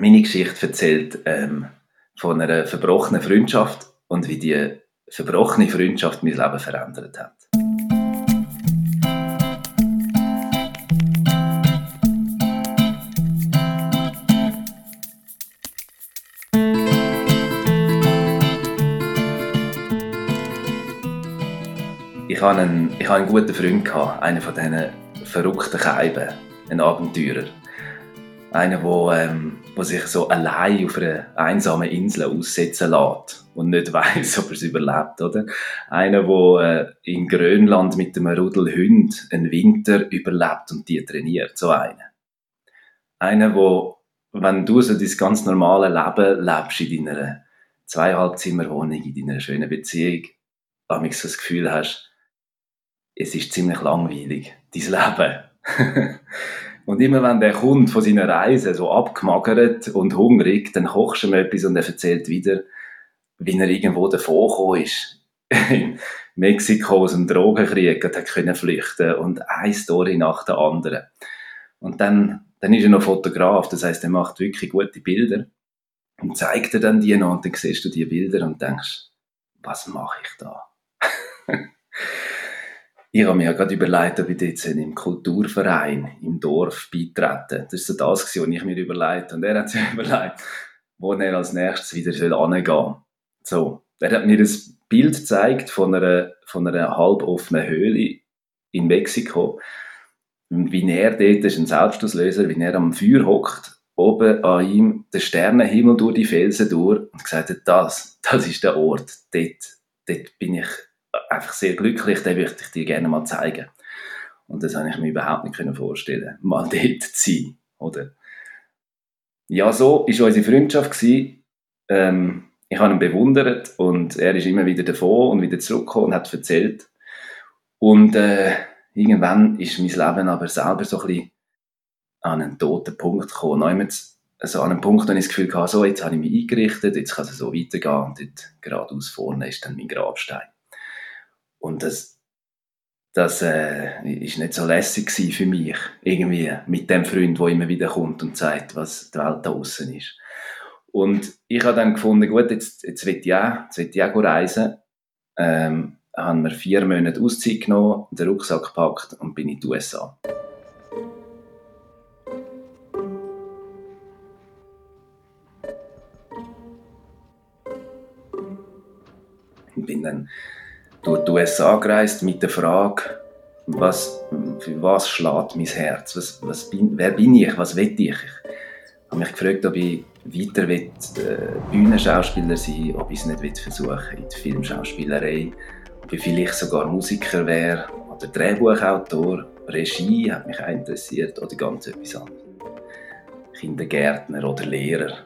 meine Geschichte erzählt ähm, von einer verbrochenen Freundschaft und wie die verbrochene Freundschaft mein Leben verändert hat. Ich hatte einen, einen guten Freund, einen von diesen verrückten Keiben, ein Abenteurer. Einer, der ähm, sich so allein auf einer einsamen Insel aussetzen lässt und nicht weiß, ob er es überlebt, oder? Einer, der äh, in Grönland mit einem Rudel Hund einen Winter überlebt und die trainiert, so einer. Einer, wo, wenn du so dein ganz normale Leben lebst in deiner zweieinhalb in deiner schönen Beziehung, ich so das Gefühl hast, es ist ziemlich langweilig, dein Leben. und immer wenn der kommt von seiner Reise so abgemagert und hungrig, dann kochst du ihm etwas und er erzählt wieder, wie er irgendwo davon gekommen ist. In Mexiko aus dem Drogenkrieg hat können flüchten und eine Story nach der anderen. Und dann, dann ist er noch Fotograf, das heißt, er macht wirklich gute Bilder und zeigt dir dann die noch und dann siehst du die Bilder und denkst, was mache ich da? Ich habe mir ja gerade überlegt, ob ich jetzt im Kulturverein im Dorf beitreten Das ist so das, was ich mir überlegt Und er hat sich überlegt, wo er als nächstes wieder hingehen soll. So. Er hat mir das Bild gezeigt von einer, von einer halboffenen Höhle in Mexiko. Und wie er dort, das ist ein Selbstauslöser, wie er am Feuer hockt, oben an ihm der Sternenhimmel durch die Felsen durch und gesagt hat, das, das ist der Ort, dort, dort bin ich einfach sehr glücklich, den möchte ich dir gerne mal zeigen. Und das habe ich mir überhaupt nicht vorstellen mal dort zu sein, oder? Ja, so war unsere Freundschaft. Ähm, ich habe ihn bewundert und er ist immer wieder davon und wieder zurückgekommen und hat erzählt. Und äh, irgendwann ist mein Leben aber selber so ein bisschen an einen toten Punkt gekommen. Also an einem Punkt, wo ich das Gefühl hatte, so, jetzt habe ich mich eingerichtet, jetzt kann es so weitergehen und dort geradeaus vorne ist dann mein Grabstein. Und das, das äh, ist nicht so lässig für mich, irgendwie mit dem Freund, der immer wieder kommt und sagt, was die Welt da außen ist. Und ich habe dann gefunden, gut, jetzt, jetzt will ich auch, jetzt ich auch reisen. Ähm, haben wir vier Monate Auszeit genommen, den Rucksack gepackt und bin in die USA. Ich bin dann durch die USA gereist mit der Frage, was, für was schlägt mein Herz? Was, was bin, wer bin ich? Was will ich? Ich habe mich gefragt, ob ich weiter will, äh, Bühnenschauspieler sein ob ich es nicht will versuchen in der Filmschauspielerei, ob ich vielleicht sogar Musiker wäre oder Drehbuchautor. Regie hat mich auch interessiert oder ganz etwas anderes. Kindergärtner oder Lehrer.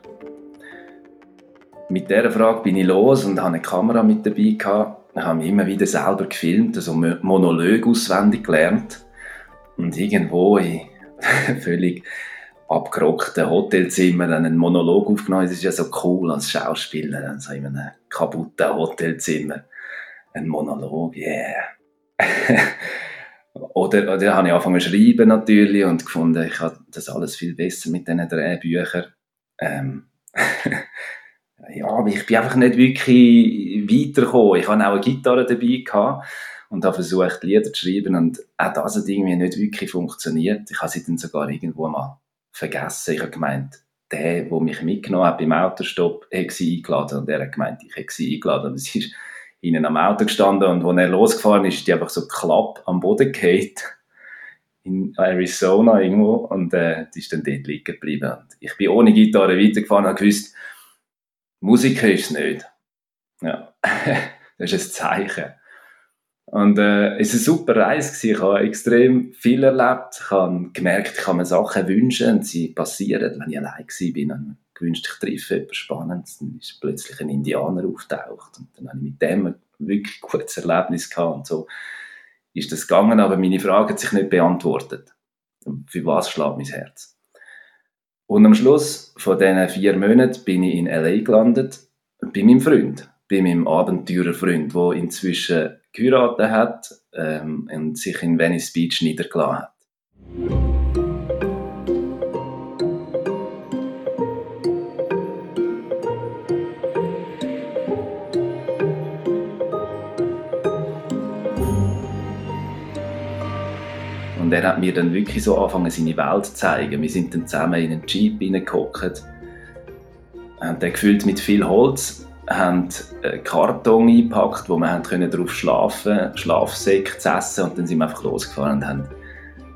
Mit dieser Frage bin ich los und hatte eine Kamera mit dabei. Gehabt habe immer wieder selber gefilmt, also Monolog auswendig gelernt. Und irgendwo in völlig abgerockten Hotelzimmer einen Monolog aufgenommen. Es ist ja so cool als Schauspieler, also in einem kaputten Hotelzimmer. Ein Monolog, yeah. oder, oder habe ich angefangen zu schreiben natürlich und gefunden, ich habe das alles viel besser mit diesen drei Büchern. Ähm, ja, aber ich bin einfach nicht wirklich weitergekommen. Ich hatte auch eine Gitarre dabei gehabt und habe versucht, Lieder zu schreiben und auch das hat irgendwie nicht wirklich funktioniert. Ich habe sie dann sogar irgendwo mal vergessen. Ich habe gemeint, der, der mich mitgenommen hat beim Autostopp, hat sie eingeladen und er hat gemeint, ich hätte sie eingeladen und es ist ihnen am Auto gestanden und als er losgefahren ist, die einfach so klapp am Boden gefallen in Arizona irgendwo und äh, die ist dann dort liegen geblieben. Und ich bin ohne Gitarre weitergefahren und habe gewusst, Musiker ist es nicht. Ja, das ist ein Zeichen. Und äh, es war eine super Reise. Ich habe extrem viel erlebt. Ich habe gemerkt, ich kann mir Sachen wünschen und sie passieren, wenn ich allein war. Und gewünscht, ich treffe etwas Spannendes. Dann ist plötzlich ein Indianer auftaucht. Und dann habe ich mit dem ein wirklich gutes Erlebnis gehabt. Und so ist das gegangen, aber meine Frage hat sich nicht beantwortet. Für was schlägt mein Herz? Und am Schluss von diesen vier Monaten bin ich in L.A. gelandet, bei meinem Freund, bei meinem Abenteurerfreund, der inzwischen geheiratet hat ähm, und sich in Venice Beach niedergelassen hat. Und er hat mir dann wirklich so angefangen, seine Welt zu zeigen. Wir sind dann zusammen in einen Jeep hineingehockt, haben den gefüllt mit viel Holz, haben Karton eingepackt, wo wir können drauf schlafen, Schlafsäcke zu essen und dann sind wir einfach losgefahren und haben,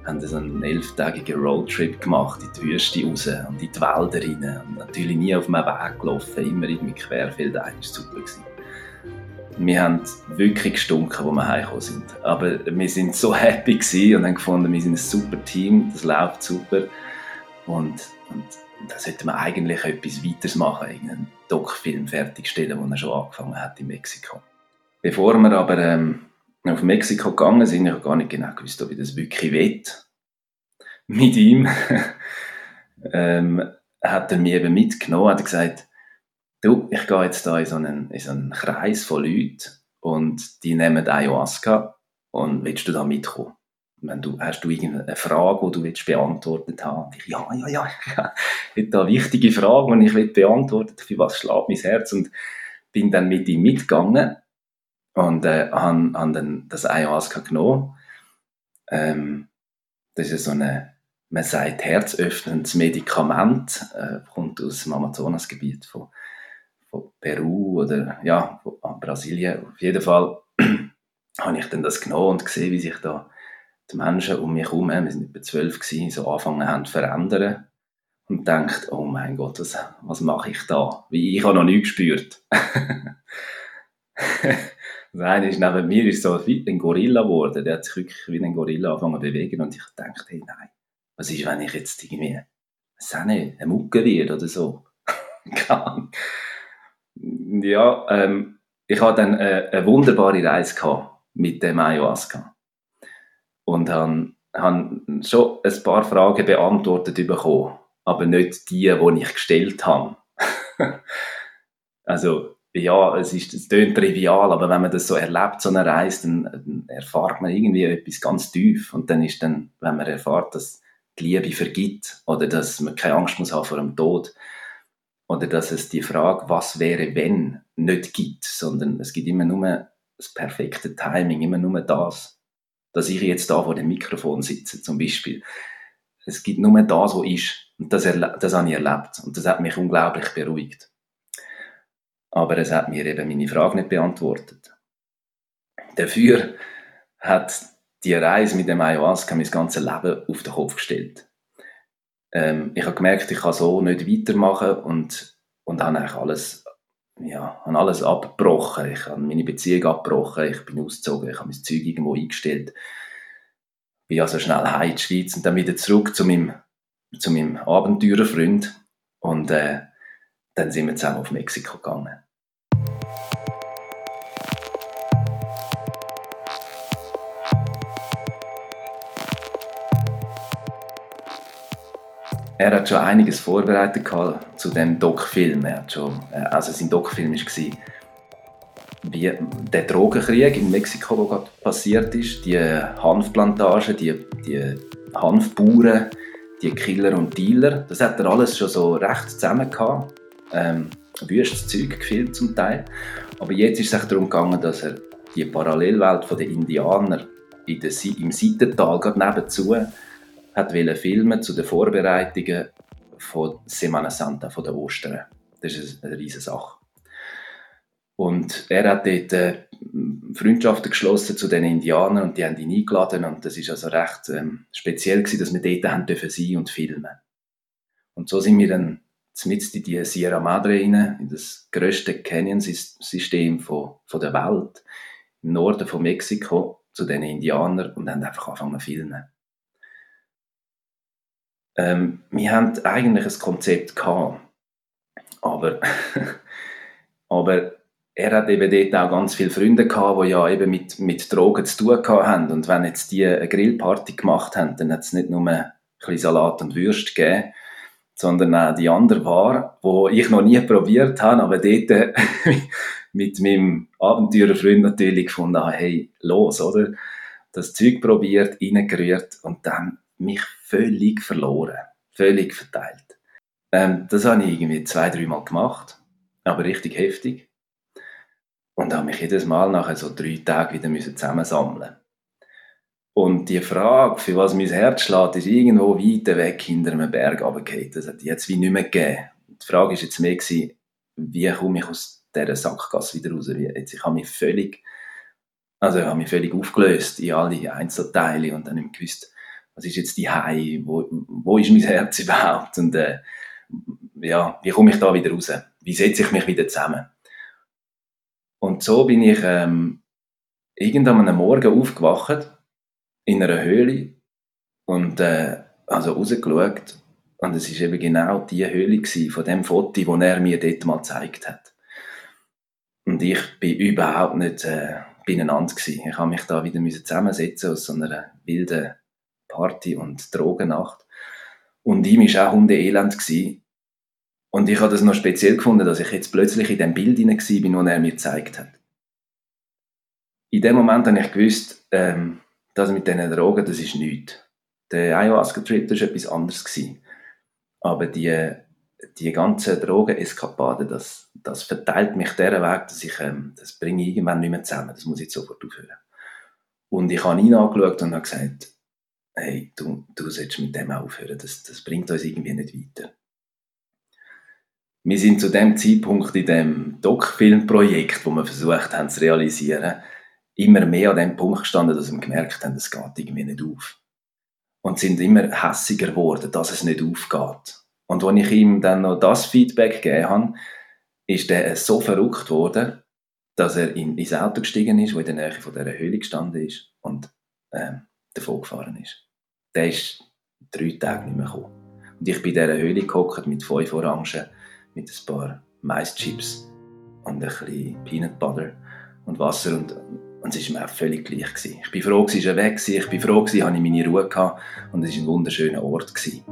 haben so einen elftägigen Roadtrip gemacht in die Wüste raus und in die Wälder rein. Und natürlich nie auf einem Weg gelaufen, immer irgendwie querfeldein. Das war super. Gewesen wir haben wirklich gestunken, wo wir heimgekommen sind. Aber wir sind so happy und haben gefunden, wir sind ein super Team, das läuft super. Und, und da sollte man eigentlich etwas weiteres machen, irgendeinen Doc-Film fertigstellen, den er schon angefangen hat in Mexiko. Bevor wir aber ähm, auf Mexiko gegangen sind, ich habe gar nicht genau gewusst, ob ich das wirklich will. Mit ihm ähm, hat er mich eben mitgenommen, hat gesagt, du, ich gehe jetzt da in so einen, in so einen Kreis von Leuten und die nehmen Ayahuasca und willst du da mitkommen? Wenn du, hast du irgendeine Frage, die du willst beantwortet haben? Ich, ja, ja, ja. Ich habe da wichtige Frage, die ich will beantworten Für was schlägt mein Herz? Und bin dann mit ihm mitgegangen und äh, habe, habe dann das Ayahuasca genommen. Ähm, das ist so eine, man sagt, herzöffnendes Medikament, äh, kommt aus dem Amazonasgebiet von von Peru oder ja, von ah, Brasilien. Auf jeden Fall habe ich dann das genommen und gesehen, wie sich da die Menschen um mich herum, wir sind etwa zwölf so anfangen haben zu verändern und denkt, oh mein Gott, was, was mache ich da? Wie, ich habe noch nichts gespürt. das eine ist, neben mir ist so ein Gorilla geworden, der hat sich wirklich wie ein Gorilla angefangen zu bewegen und ich dachte, hey, nein, was ist, wenn ich jetzt irgendwie, was auch nicht, eine Mucke wird oder so? Ja, ähm, ich hatte dann äh, eine wunderbare Reise mit dem Ayahuasca. Und habe hab schon ein paar Fragen beantwortet bekommen, aber nicht die, die ich gestellt habe. also, ja, es ist, es klingt trivial, aber wenn man das so erlebt, so eine Reise, dann, dann erfahrt man irgendwie etwas ganz tief. Und dann ist dann, wenn man erfahrt, dass die Liebe vergibt oder dass man keine Angst muss haben vor dem Tod, oder dass es die Frage, was wäre, wenn, nicht gibt, sondern es gibt immer nur das perfekte Timing, immer nur das, dass ich jetzt da vor dem Mikrofon sitze, zum Beispiel. Es gibt nur das, was ist. Und das, das habe ich erlebt. Und das hat mich unglaublich beruhigt. Aber es hat mir eben meine Frage nicht beantwortet. Dafür hat die Reise mit dem Ayahuasca mein ganzes Leben auf den Kopf gestellt ähm, ich habe gemerkt, ich kann so nicht weitermachen und, und habe eigentlich alles, ja, habe alles abgebrochen. Ich habe meine Beziehung abgebrochen, ich bin ausgezogen, ich habe mein Zeug irgendwo eingestellt. Bin also schnell heim in die Schweiz und dann wieder zurück zu meinem, zu meinem Abenteurerfreund und äh, dann sind wir zusammen auf Mexiko gegangen. Er hat schon einiges vorbereitet zu dem Doc-Film. Also sein Doc-Film war, wie der Drogenkrieg in Mexiko, passiert ist, die Hanfplantagen, die, die Hanfbauern, die Killer und Dealer, das hat er alles schon so recht zusammen gehabt. Ähm, wüstes Zeug gefilmt zum Teil. Aber jetzt ist es darum gegangen, dass er die Parallelwelt der Indianer in der, im Seitental gerade nebenzu hat filmen zu den Vorbereitungen von Semana Santa, von der Ostern. Das ist eine riesige Sache. Und er hat dort äh, Freundschaften geschlossen zu den Indianern und die haben ihn eingeladen und das ist also recht ähm, speziell gewesen, dass wir dort haben dürfen sein und filmen. Und so sind wir dann mit in die Sierra Madre rein, in das grösste Canyon-System von, von der Welt, im Norden von Mexiko, zu den Indianern und haben einfach angefangen zu filmen. Ähm, wir haben eigentlich ein Konzept gehabt, aber, aber er hat eben dort auch ganz viele Freunde gehabt, die ja eben mit, mit Drogen zu tun haben. Und wenn jetzt die eine Grillparty gemacht haben, dann hat es nicht nur ein bisschen Salat und Würst gegeben, sondern auch die andere Ware, die ich noch nie probiert habe, aber dort mit meinem Abenteurerfreund natürlich gefunden habe, hey, los, oder? Das Zeug probiert, reingerührt und dann mich völlig verloren. Völlig verteilt. Ähm, das habe ich irgendwie zwei, dreimal gemacht. Aber richtig heftig. Und habe mich jedes Mal nachher so drei Tage wieder zusammensammeln Und die Frage, für was mein Herz schlägt, ist irgendwo weit weg hinter einem Berg runtergefallen. Das hat jetzt wie nicht mehr gegeben. Die Frage war jetzt mehr, gewesen, wie komme ich aus dieser Sackgasse wieder raus? Jetzt, ich habe mich völlig, also ich habe mich völlig aufgelöst in alle Einzelteile und dann nicht gewusst, was ist jetzt die Hai, wo, wo ist mein Herz überhaupt? Und äh, ja, wie komme ich da wieder raus? Wie setze ich mich wieder zusammen? Und so bin ich ähm, irgendwann am Morgen aufgewacht in einer Höhle und äh, also rausgeschaut und es ist eben genau die Höhle von dem Foto, das er mir dort mal gezeigt hat. Und ich bin überhaupt nicht äh, beieinander gewesen. Ich habe mich da wieder zusammensetzen aus so einer wilden Party- und Drogennacht. Und ihm war auch hundeelend. Und ich habe das noch speziell gefunden, dass ich jetzt plötzlich in dem Bild hinein war, das er mir gezeigt hat. In dem Moment habe ich gewusst, ähm, das mit diesen Drogen, das ist nichts. Der Ayahuasca-Trip, war etwas anderes. Gewesen. Aber die, die ganzen Drogeneskapaden, das, das verteilt mich dieser Weg, dass ich, ähm, das bringe ich irgendwann nicht mehr zusammen. Das muss ich sofort aufhören. Und ich habe ihn angeschaut und habe gesagt, hey, du, du solltest mit dem aufhören, das, das bringt uns irgendwie nicht weiter. Wir sind zu dem Zeitpunkt in dem Doc-Film-Projekt, wo wir versucht haben zu realisieren, immer mehr an dem Punkt gestanden, dass wir gemerkt haben, es geht irgendwie nicht auf. Und sind immer hässiger geworden, dass es nicht aufgeht. Und als ich ihm dann noch das Feedback gegeben habe, ist er so verrückt worden, dass er in, ins Auto gestiegen ist, wo in der Nähe von dieser Höhle gestanden ist und ähm, davon gefahren ist. Der ist drei Tage nicht mehr gekommen. Und ich bin in dieser Höhle gehockt mit fünf Orangen, mit ein paar Maischips und ein bisschen Peanut Butter und Wasser und und es war mir auch völlig gleich. Gewesen. Ich bin froh, dass er weg war. Ich bin froh, dass ich meine Ruhe hatte. Und es war ein wunderschöner Ort. Gewesen.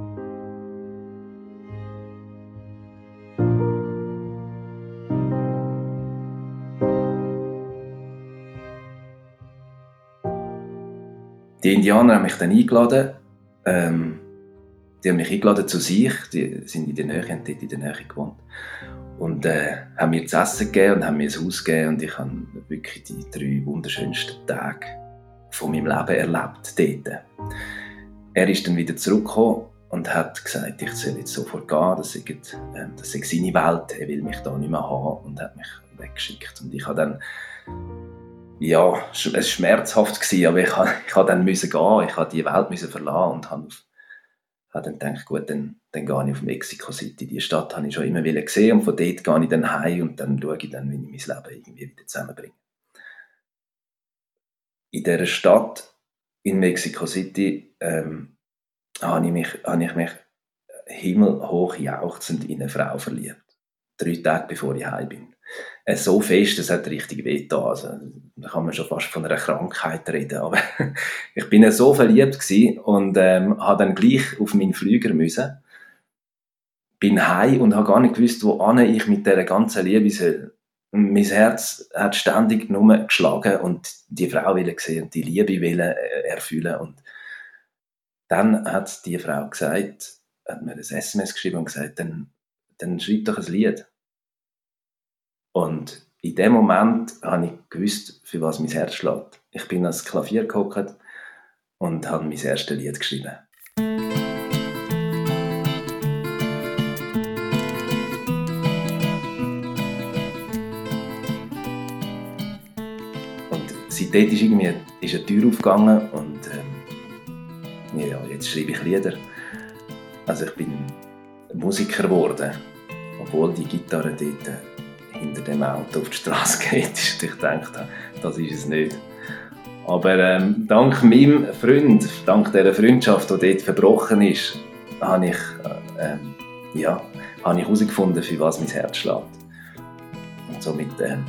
Die Indianer haben mich dann eingeladen. Ähm, die haben mich eingeladen zu sich. Die sind in der Nähe, haben dort in der Nähe gewohnt und äh, haben mir zu essen gegeben und haben mir ein Haus gegeben und ich habe wirklich die drei wunderschönsten Tage von meinem Leben erlebt dort. Er ist dann wieder zurückgekommen und hat gesagt, ich soll jetzt sofort gehen, das sei, äh, seine Welt, er will mich da nicht mehr haben und hat mich weggeschickt. Und ich habe dann, ja, es war schmerzhaft, aber ich, ich habe dann müssen gehen, ich habe die Welt müssen verlassen und habe habe dann gedacht, gut, dann, dann gehe ich auf Mexico City. Die Stadt habe ich schon immer gesehen und von dort gehe ich dann heim und dann schaue ich dann, wie ich mein Leben irgendwie wieder zusammenbringe. In dieser Stadt, in Mexico City, ähm, habe, ich mich, habe ich mich himmelhoch jauchzend in eine Frau verliebt. Drei Tage bevor ich heim bin. So fest, das hat richtig weh. Also, da kann man schon fast von einer Krankheit reden. Aber ich bin so verliebt und ähm, habe dann gleich auf meinen Flüger müssen. Bin heim und habe gar nicht gewusst, wo ich mit der ganzen Liebe soll. Mein Herz hat ständig nur geschlagen und die Frau will sehen die Liebe will äh, erfüllen. Und dann hat die Frau gesagt, hat mir ein SMS geschrieben und gesagt, dann, dann schreib doch ein Lied. Und in dem Moment habe ich gewusst, für was mein Herz schlägt. Ich bin ans Klavier gehockt und habe mein erstes Lied geschrieben. Und seitdem ist irgendwie ist eine Tür aufgegangen und ähm, ja, jetzt schreibe ich Lieder. Also ich bin Musiker geworden, obwohl die Gitarre dort hinter dem Auto auf die Straße geht, ist, ich gedacht das ist es nicht. Aber ähm, dank meinem Freund, dank dieser Freundschaft, die dort verbrochen ist, habe ich, äh, ähm, ja, habe ich herausgefunden, für was mein Herz schlägt. Und somit ähm,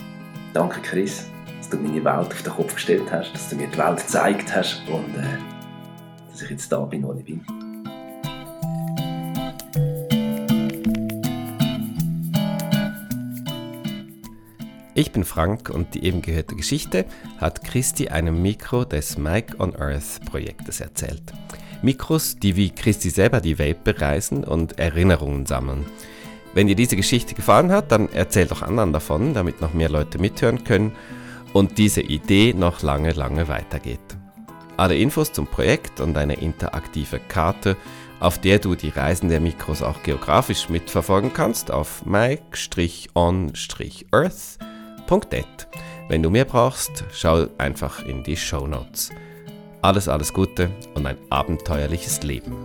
danke Chris, dass du meine Welt auf den Kopf gestellt hast, dass du mir die Welt gezeigt hast und äh, dass ich jetzt da bin, wo ich bin. Ich bin Frank und die eben gehörte Geschichte hat Christi einem Mikro des Mike on Earth Projektes erzählt. Mikros, die wie Christi selber die Welt bereisen und Erinnerungen sammeln. Wenn dir diese Geschichte gefallen hat, dann erzähl doch anderen davon, damit noch mehr Leute mithören können und diese Idee noch lange, lange weitergeht. Alle Infos zum Projekt und eine interaktive Karte, auf der du die Reisen der Mikros auch geografisch mitverfolgen kannst, auf mike-on-earth.net. Wenn du mehr brauchst, schau einfach in die Show Notes. Alles, alles Gute und ein abenteuerliches Leben.